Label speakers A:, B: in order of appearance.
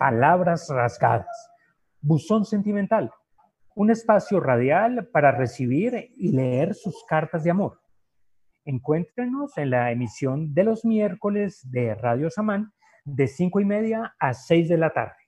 A: Palabras Rasgadas, Buzón Sentimental, un espacio radial para recibir y leer sus cartas de amor. Encuéntrenos en la emisión de los miércoles de Radio Samán de 5 y media a 6 de la tarde.